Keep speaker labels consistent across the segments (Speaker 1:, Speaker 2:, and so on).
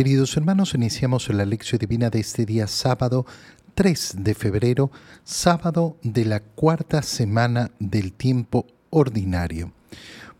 Speaker 1: Queridos hermanos, iniciamos la lección divina de este día sábado 3 de febrero, sábado de la cuarta semana del tiempo ordinario.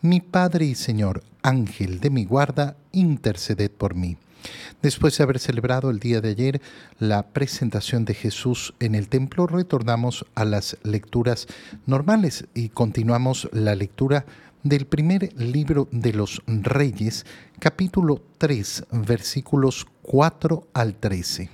Speaker 1: mi Padre y Señor, Ángel de mi guarda, interceded por mí. Después de haber celebrado el día de ayer la presentación de Jesús en el templo, retornamos a las lecturas normales y continuamos la lectura del primer libro de los Reyes, capítulo 3, versículos 4 al 13.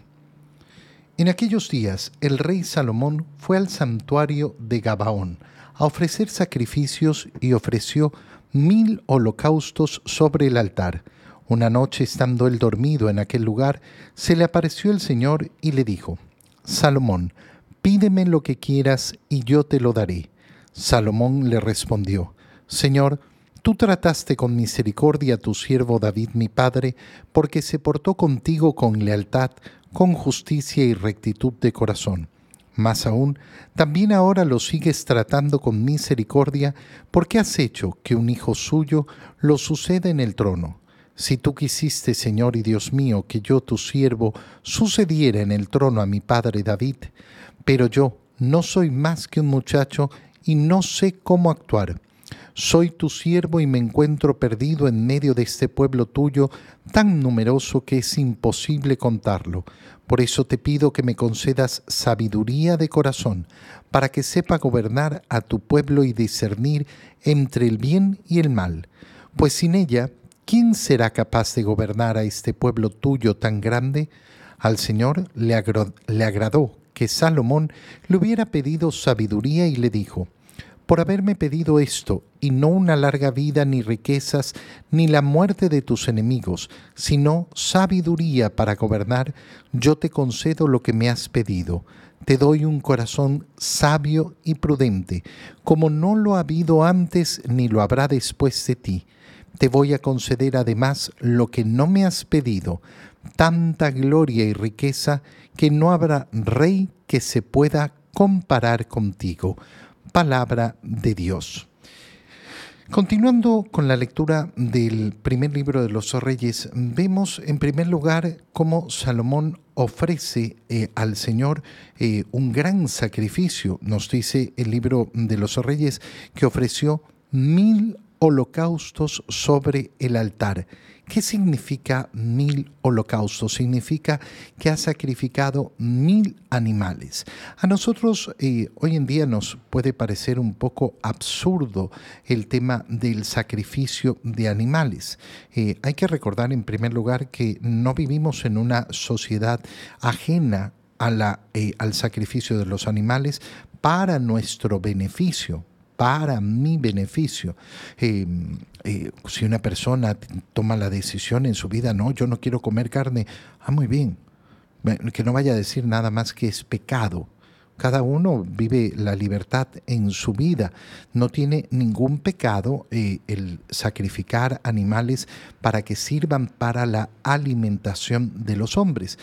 Speaker 1: En aquellos días el rey Salomón fue al santuario de Gabaón a ofrecer sacrificios y ofreció mil holocaustos sobre el altar. Una noche, estando él dormido en aquel lugar, se le apareció el Señor y le dijo, Salomón, pídeme lo que quieras y yo te lo daré. Salomón le respondió, Señor, tú trataste con misericordia a tu siervo David mi padre, porque se portó contigo con lealtad, con justicia y rectitud de corazón. Más aún, también ahora lo sigues tratando con misericordia porque has hecho que un hijo suyo lo suceda en el trono. Si tú quisiste, Señor y Dios mío, que yo, tu siervo, sucediera en el trono a mi padre David, pero yo no soy más que un muchacho y no sé cómo actuar. Soy tu siervo y me encuentro perdido en medio de este pueblo tuyo tan numeroso que es imposible contarlo. Por eso te pido que me concedas sabiduría de corazón, para que sepa gobernar a tu pueblo y discernir entre el bien y el mal. Pues sin ella, ¿quién será capaz de gobernar a este pueblo tuyo tan grande? Al Señor le, agradó que Salomón le hubiera pedido sabiduría y le dijo, por haberme pedido esto, y no una larga vida, ni riquezas, ni la muerte de tus enemigos, sino sabiduría para gobernar, yo te concedo lo que me has pedido. Te doy un corazón sabio y prudente, como no lo ha habido antes ni lo habrá después de ti. Te voy a conceder además lo que no me has pedido, tanta gloria y riqueza que no habrá rey que se pueda comparar contigo palabra de Dios. Continuando con la lectura del primer libro de los reyes, vemos en primer lugar cómo Salomón ofrece eh, al Señor eh, un gran sacrificio. Nos dice el libro de los reyes que ofreció mil holocaustos sobre el altar ¿Qué significa mil holocaustos? Significa que ha sacrificado mil animales. A nosotros eh, hoy en día nos puede parecer un poco absurdo el tema del sacrificio de animales. Eh, hay que recordar en primer lugar que no vivimos en una sociedad ajena eh, al sacrificio de los animales para nuestro beneficio para mi beneficio. Eh, eh, si una persona toma la decisión en su vida, no, yo no quiero comer carne, ah, muy bien, que no vaya a decir nada más que es pecado. Cada uno vive la libertad en su vida. No tiene ningún pecado eh, el sacrificar animales para que sirvan para la alimentación de los hombres.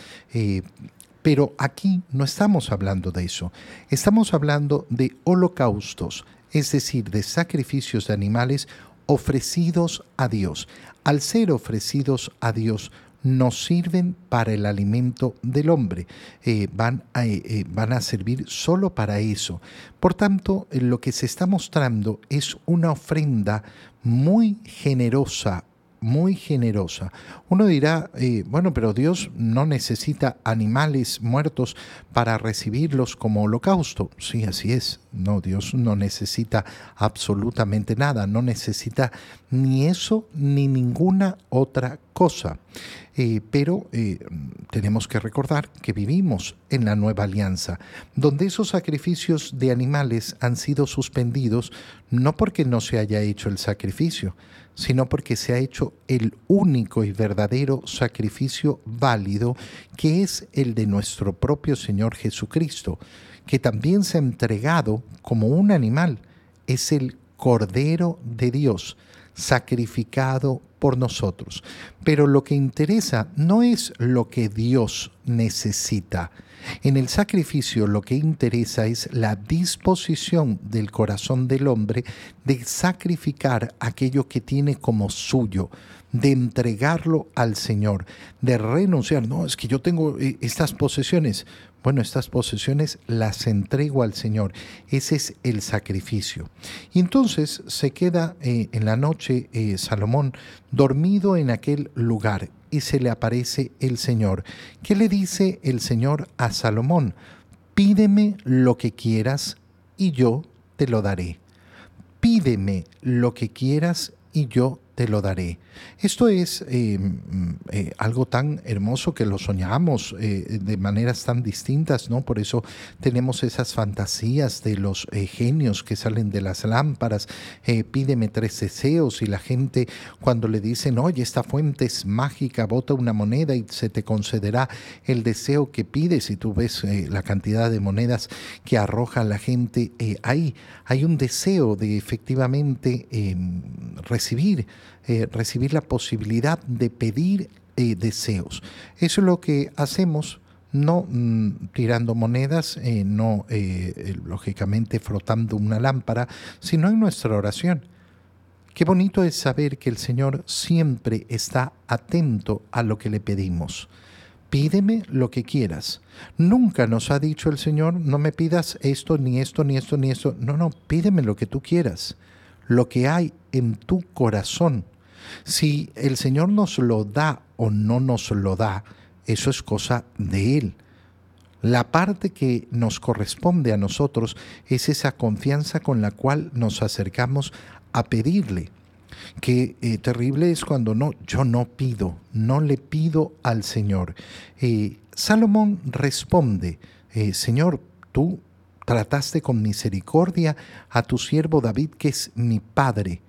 Speaker 1: pero aquí no estamos hablando de eso. Estamos hablando de holocaustos, es decir, de sacrificios de animales ofrecidos a Dios. Al ser ofrecidos a Dios, nos sirven para el alimento del hombre, eh, van, a, eh, eh, van, a, servir solo para eso. Por tanto, lo que se está mostrando es una ofrenda muy generosa muy generosa. Uno dirá, eh, bueno, pero Dios no necesita animales muertos para recibirlos como holocausto. Sí, así es. No, Dios no necesita absolutamente nada, no necesita ni eso ni ninguna otra cosa. Eh, pero eh, tenemos que recordar que vivimos en la nueva alianza, donde esos sacrificios de animales han sido suspendidos no porque no se haya hecho el sacrificio, sino porque se ha hecho el único y verdadero sacrificio válido, que es el de nuestro propio Señor Jesucristo, que también se ha entregado como un animal, es el Cordero de Dios, sacrificado por nosotros. Pero lo que interesa no es lo que Dios necesita. En el sacrificio lo que interesa es la disposición del corazón del hombre de sacrificar aquello que tiene como suyo, de entregarlo al Señor, de renunciar. No, es que yo tengo eh, estas posesiones. Bueno, estas posesiones las entrego al Señor. Ese es el sacrificio. Y entonces se queda eh, en la noche eh, Salomón dormido en aquel lugar y se le aparece el Señor. ¿Qué le dice el Señor a Salomón? Pídeme lo que quieras y yo te lo daré. Pídeme lo que quieras y yo te lo daré. Esto es eh, mm, eh, algo tan hermoso que lo soñamos eh, de maneras tan distintas, ¿no? Por eso tenemos esas fantasías de los genios que salen de las lámparas, pídeme tres deseos y la gente cuando le dicen, oye, esta fuente es mágica, bota una moneda y se te concederá el deseo que pides y tú ves la cantidad de monedas que arroja la gente ahí. Hay un deseo de efectivamente em, recibir eh, recibir la posibilidad de pedir eh, deseos. Eso es lo que hacemos no mm, tirando monedas, eh, no lógicamente frotando una lámpara, sino en nuestra oración. Qué bonito es saber que el Señor siempre está atento a lo que le pedimos. Pídeme lo que quieras. Nunca nos ha dicho el Señor, no me pidas esto, ni esto, ni esto, ni esto. No, no, pídeme lo que tú quieras. Lo que hay en tu corazón si el Señor nos lo da o no nos lo da, eso es cosa de Él. La parte que nos corresponde a nosotros es esa confianza con la cual nos acercamos a pedirle. Qué eh, terrible es cuando no, yo no pido, no le pido al Señor. Eh, Salomón responde, eh, Señor, tú trataste con misericordia a tu siervo David, que es mi padre.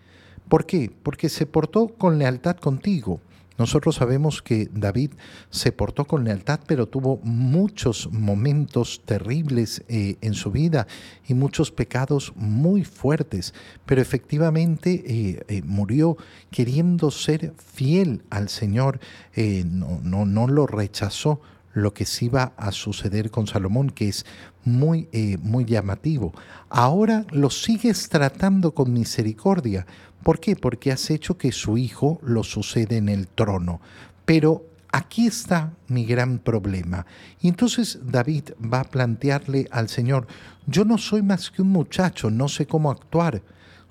Speaker 1: ¿Por qué? Porque se portó con lealtad contigo. Nosotros sabemos que David se portó con lealtad, pero tuvo muchos momentos terribles eh, en su vida y muchos pecados muy fuertes, pero efectivamente eh, eh, murió queriendo ser fiel al Señor, no, no, no lo rechazó, lo que sí va a suceder con Salomón, que es muy, muy llamativo. Ahora lo sigues tratando con misericordia, ¿Por qué? Porque has hecho que su hijo lo sucede en el trono. Pero aquí está mi gran problema. Y entonces David va a plantearle al Señor, yo no soy más que un muchacho, no sé cómo actuar.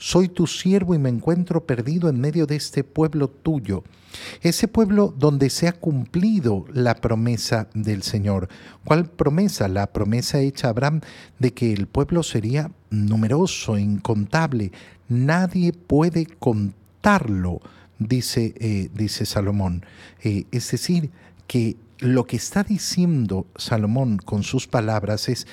Speaker 1: Soy tu siervo y me encuentro perdido en medio de este pueblo tuyo. Ese pueblo donde se ha cumplido la promesa del Señor. ¿Cuál promesa? La promesa hecha a Abraham de que el pueblo sería numeroso, incontable, nadie puede contarlo, dice, eh, dice Salomón. Eh, es decir, que lo que está diciendo Salomón con sus palabras es,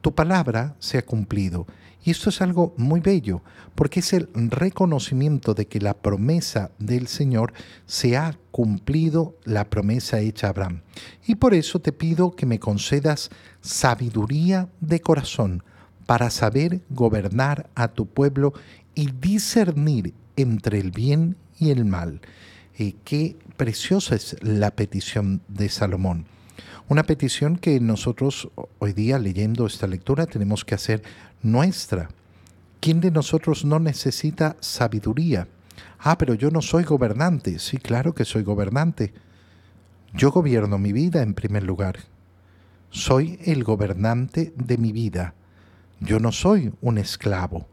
Speaker 1: tu palabra se ha cumplido. Y esto es algo muy bello, porque es el reconocimiento de que la promesa del Señor se ha cumplido, la promesa hecha a Abraham. Y por eso te pido que me concedas sabiduría de corazón para saber gobernar a tu pueblo y discernir entre el bien y el mal. Eh, qué preciosa es la petición de Salomón. Una petición que nosotros hoy día leyendo esta lectura tenemos que hacer nuestra. ¿Quién de nosotros no necesita sabiduría? Ah, pero yo no soy gobernante. Sí, claro que soy gobernante. Yo gobierno mi vida en primer lugar. Soy el gobernante de mi vida. Yo no soy un esclavo.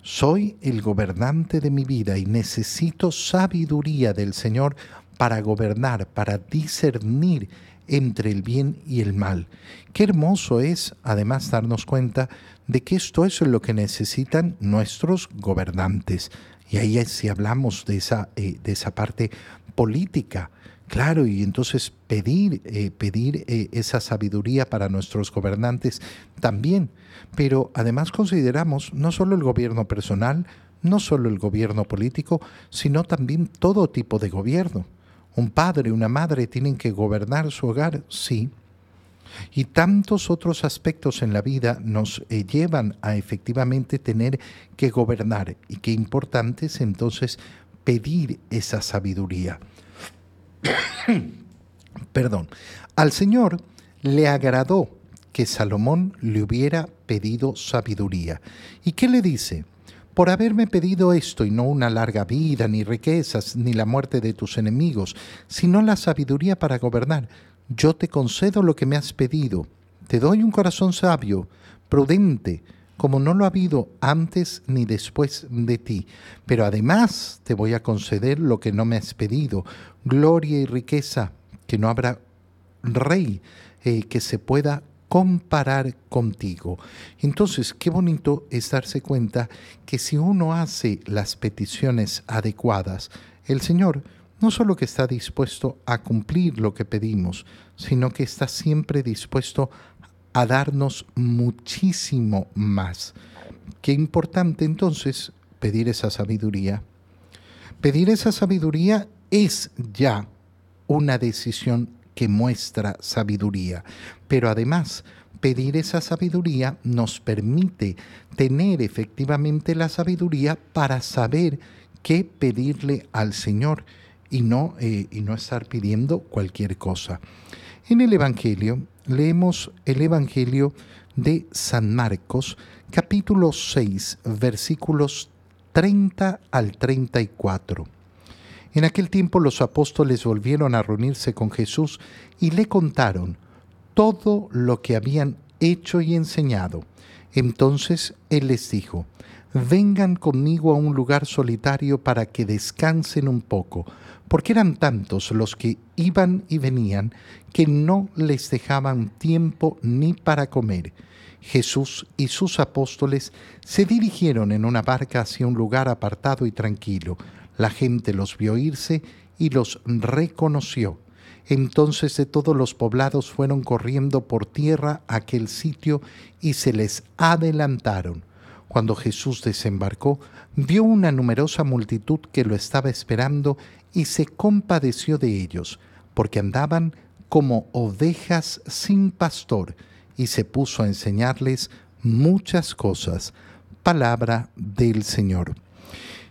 Speaker 1: Soy el gobernante de mi vida y necesito sabiduría del Señor para gobernar, para discernir entre el bien y el mal. Qué hermoso es, además, darnos cuenta de que esto es lo que necesitan nuestros gobernantes. Y ahí si hablamos de esa, eh, de esa parte política, Claro, y entonces pedir, eh, pedir eh, esa sabiduría para nuestros gobernantes también. Pero además consideramos no solo el gobierno personal, no solo el gobierno político, sino también todo tipo de gobierno. Un padre, una madre tienen que gobernar su hogar, sí. Y tantos otros aspectos en la vida nos eh, llevan a efectivamente tener que gobernar. Y qué importante es entonces pedir esa sabiduría. Perdón. Al Señor le agradó que Salomón le hubiera pedido sabiduría. ¿Y qué le dice? Por haberme pedido esto y no una larga vida, ni riquezas, ni la muerte de tus enemigos, sino la sabiduría para gobernar, yo te concedo lo que me has pedido. Te doy un corazón sabio, prudente, como no lo ha habido antes ni después de ti. Pero además te voy a conceder lo que no me has pedido, gloria y riqueza, que no habrá rey eh, que se pueda comparar contigo. Entonces, qué bonito es darse cuenta que si uno hace las peticiones adecuadas, el Señor no solo que está dispuesto a cumplir lo que pedimos, sino que está siempre dispuesto a darnos muchísimo más. Qué importante entonces pedir esa sabiduría. Pedir esa sabiduría es ya una decisión que muestra sabiduría, pero además pedir esa sabiduría nos permite tener efectivamente la sabiduría para saber qué pedirle al Señor y no, eh, y no estar pidiendo cualquier cosa. En el Evangelio leemos el Evangelio de San Marcos, capítulo 6, versículos 30 al 34. En aquel tiempo los apóstoles volvieron a reunirse con Jesús y le contaron todo lo que habían hecho y enseñado. Entonces él les dijo, vengan conmigo a un lugar solitario para que descansen un poco, porque eran tantos los que iban y venían que no les dejaban tiempo ni para comer. Jesús y sus apóstoles se dirigieron en una barca hacia un lugar apartado y tranquilo. La gente los vio irse y los reconoció. Entonces de todos los poblados fueron corriendo por tierra a aquel sitio y se les adelantaron. Cuando Jesús desembarcó, vio una numerosa multitud que lo estaba esperando y se compadeció de ellos, porque andaban como ovejas sin pastor, y se puso a enseñarles muchas cosas. Palabra del Señor.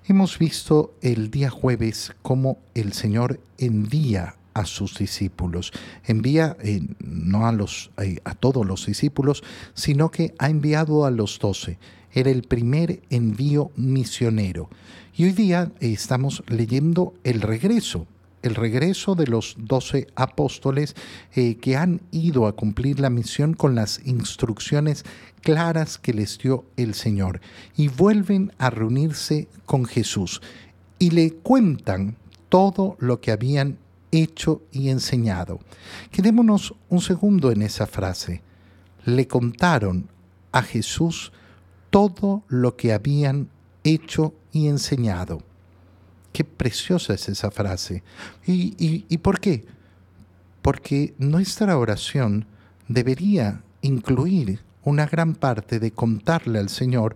Speaker 1: Hemos visto el día jueves cómo el Señor envía a sus discípulos. Envía eh, no a, los, eh, a todos los discípulos, sino que ha enviado a los doce era el primer envío misionero. Y hoy día estamos leyendo el regreso, el regreso de los doce apóstoles eh, que han ido a cumplir la misión con las instrucciones claras que les dio el Señor. Y vuelven a reunirse con Jesús y le cuentan todo lo que habían hecho y enseñado. Quedémonos un segundo en esa frase. Le contaron a Jesús todo lo que habían hecho y enseñado. Qué preciosa es esa frase. ¿Y, y, por qué? Porque nuestra oración debería incluir una gran parte de contarle al Señor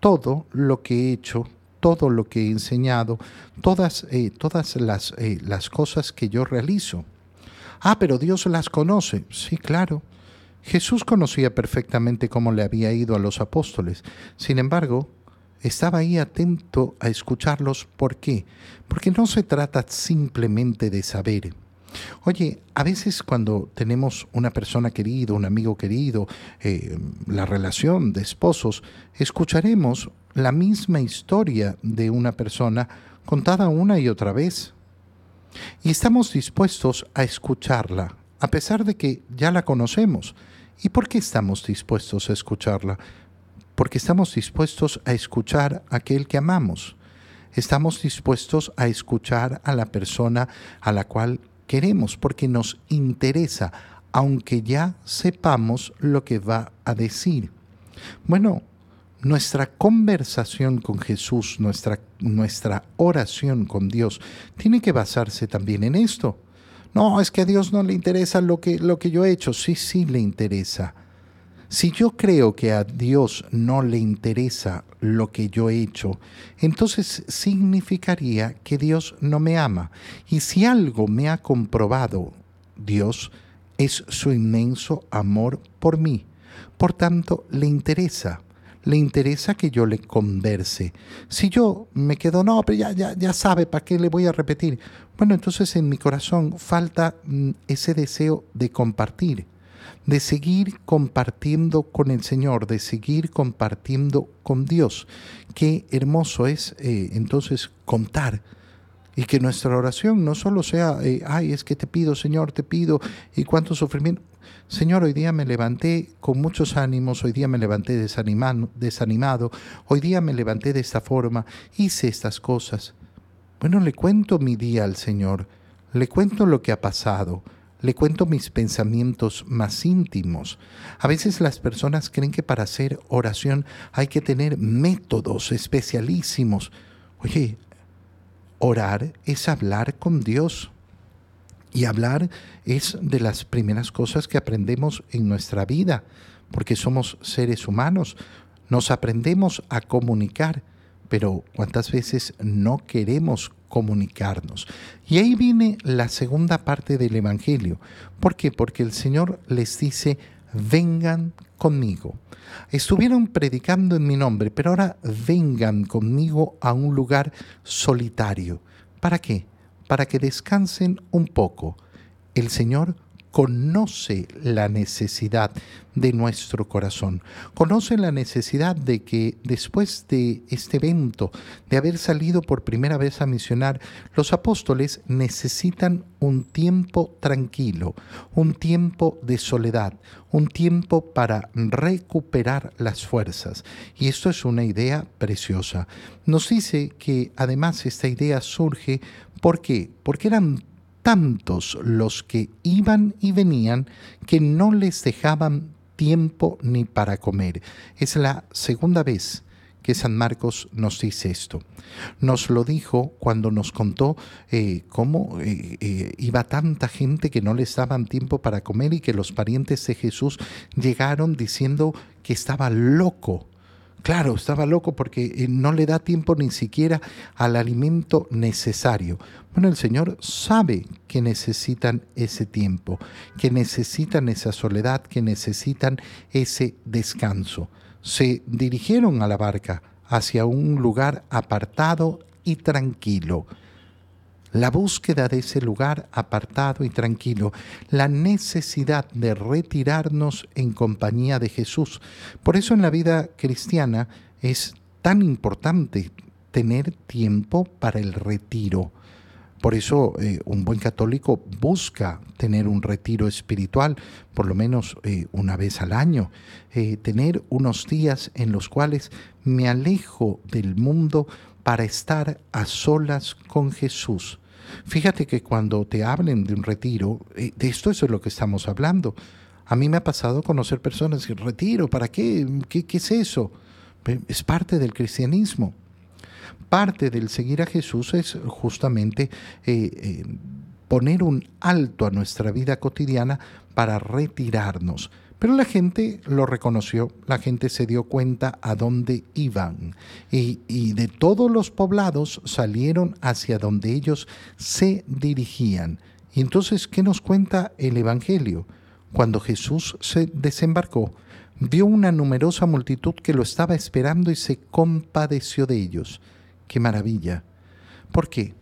Speaker 1: todo lo que he hecho, todo lo que he enseñado, todas, eh, todas las, eh, las cosas que yo realizo. Ah, pero Dios las conoce. Sí, claro. Jesús conocía perfectamente cómo le había ido a los apóstoles. Sin embargo, estaba ahí atento a escucharlos. ¿Por qué? Porque no se trata simplemente de saber. Oye, a veces cuando tenemos una persona querida, un amigo querido, eh, la relación de esposos, escucharemos la misma historia de una persona contada una y otra vez. Y estamos dispuestos a escucharla, a pesar de que ya la conocemos. ¿Y por qué estamos dispuestos a escucharla? Porque estamos dispuestos a escuchar a aquel que amamos. Estamos dispuestos a escuchar a la persona a la cual queremos, porque nos interesa, aunque ya sepamos lo que va a decir. Bueno, nuestra conversación con Jesús, nuestra, nuestra oración con Dios, tiene que basarse también en esto no, es que a Dios no le interesa lo que, lo que yo he hecho. Sí, sí le interesa. Si yo creo que a Dios no le interesa lo que yo he hecho, entonces significaría que Dios no me ama. Y si algo me ha comprobado Dios, es su inmenso amor por mí. Por tanto, le interesa le interesa que yo le converse. Si yo me quedo, no, pero ya, ya, ya sabe, ¿para qué le voy a repetir? Bueno, entonces en mi corazón falta mm, ese deseo de compartir de seguir compartiendo con el Señor, de seguir compartiendo con Dios. Qué hermoso es eh, entonces contar y que nuestra oración no solo sea, eh, ay, es que te pido, Señor, te pido, y cuánto sufrimiento. Señor, hoy día me levanté con muchos ánimos, hoy día me levanté desanimado, hoy día me levanté de esta forma, hice estas cosas. Bueno, le cuento mi día al Señor, le cuento lo que ha pasado, le cuento mis pensamientos más íntimos. A veces las personas creen que para hacer oración hay que tener métodos especialísimos. Oye, orar es hablar con Dios. Y hablar es de las primeras cosas que aprendemos en nuestra vida, porque somos seres humanos. Nos aprendemos a comunicar, pero ¿cuántas veces no queremos comunicarnos. Y ahí viene la segunda parte del Evangelio. ¿Por qué? Porque el Señor les dice, vengan conmigo. Estuvieron predicando en mi nombre, pero ahora vengan conmigo a un lugar solitario. ¿Para qué? Para que descansen un poco. El Señor conoce la necesidad de nuestro corazón, conoce la necesidad de que después de este evento, de haber salido por primera vez a misionar, los apóstoles necesitan un tiempo tranquilo, un tiempo de soledad, un tiempo para recuperar las fuerzas. Y esto es una idea preciosa. Nos dice que además esta idea surge, ¿por qué? Porque eran tantos los que iban y venían que no les dejaban tiempo ni para comer. Es la segunda vez que San Marcos nos dice esto. Nos lo dijo cuando nos contó eh, cómo eh, eh, iba tanta gente que no les daban tiempo para comer y que los parientes de Jesús llegaron diciendo que estaba loco Claro, estaba loco porque eh, no le da tiempo ni siquiera al alimento necesario. Bueno, el Señor sabe que necesitan ese tiempo, que necesitan esa soledad, que necesitan ese descanso. Se dirigieron a la barca hacia un lugar apartado y tranquilo la búsqueda de ese lugar apartado y tranquilo, la necesidad de retirarnos en compañía de Jesús. Por eso en la vida cristiana es tan importante tener tiempo para el retiro. Por eso eh, un buen católico busca tener un retiro espiritual, por lo menos eh, una vez al año, eh, tener unos días en los cuales me alejo del mundo para estar a solas con Jesús. Fíjate que cuando te hablen de un retiro, eh, de esto es lo que estamos hablando. A mí me ha pasado conocer personas que retiro, ¿para qué? ¿Qué, es eso? Es parte del cristianismo. Parte del seguir a Jesús es justamente eh, eh, poner un alto a nuestra vida cotidiana para retirarnos. Pero la gente lo reconoció, la gente se dio cuenta a dónde iban y, de todos los poblados salieron hacia donde ellos se dirigían. Y entonces, ¿qué nos cuenta el Evangelio? Cuando Jesús se desembarcó, vio una numerosa multitud que lo estaba esperando y se compadeció de ellos. ¡Qué maravilla! ¿Por qué?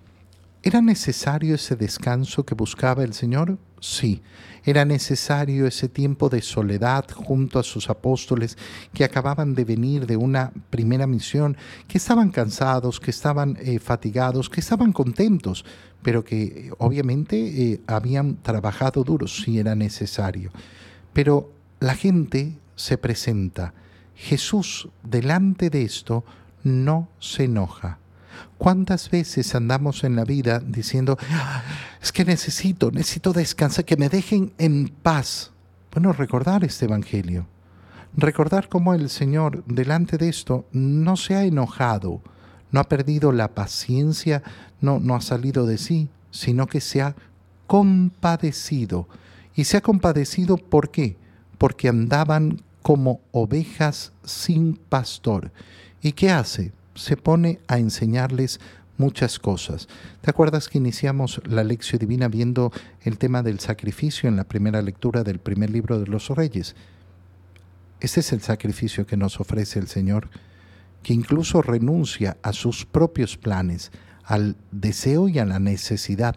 Speaker 1: ¿Era necesario ese descanso que buscaba el Señor? Sí, era necesario ese tiempo de soledad junto a sus apóstoles que acababan de venir de una primera misión, que estaban cansados, que estaban eh, fatigados, que estaban contentos, pero que eh, obviamente eh, habían trabajado duro, sí era necesario. Pero la gente se presenta. Jesús, delante de esto, no se enoja ¿Cuántas veces andamos en la vida diciendo, ah, es que necesito, necesito descansar, que me dejen en paz? Bueno, recordar este Evangelio, recordar cómo el Señor delante de esto no se ha enojado, no ha perdido la paciencia, no, no ha salido de sí, sino que se ha compadecido. Y se ha compadecido ¿por qué? Porque andaban como ovejas sin pastor. ¿Y qué hace? Se pone a enseñarles muchas cosas. ¿Te acuerdas que iniciamos la lección divina viendo el tema del sacrificio en la primera lectura del primer libro de los reyes? Ese es el sacrificio que nos ofrece el Señor, que incluso renuncia a sus propios planes, al deseo y a la necesidad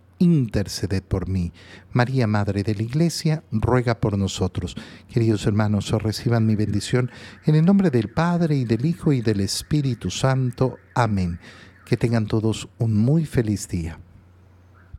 Speaker 1: interceded por mí. María, Madre de la Iglesia, ruega por nosotros. Queridos hermanos, reciban mi bendición en el nombre del Padre y del Hijo y del Espíritu Santo. Amén. Que tengan todos un muy feliz día.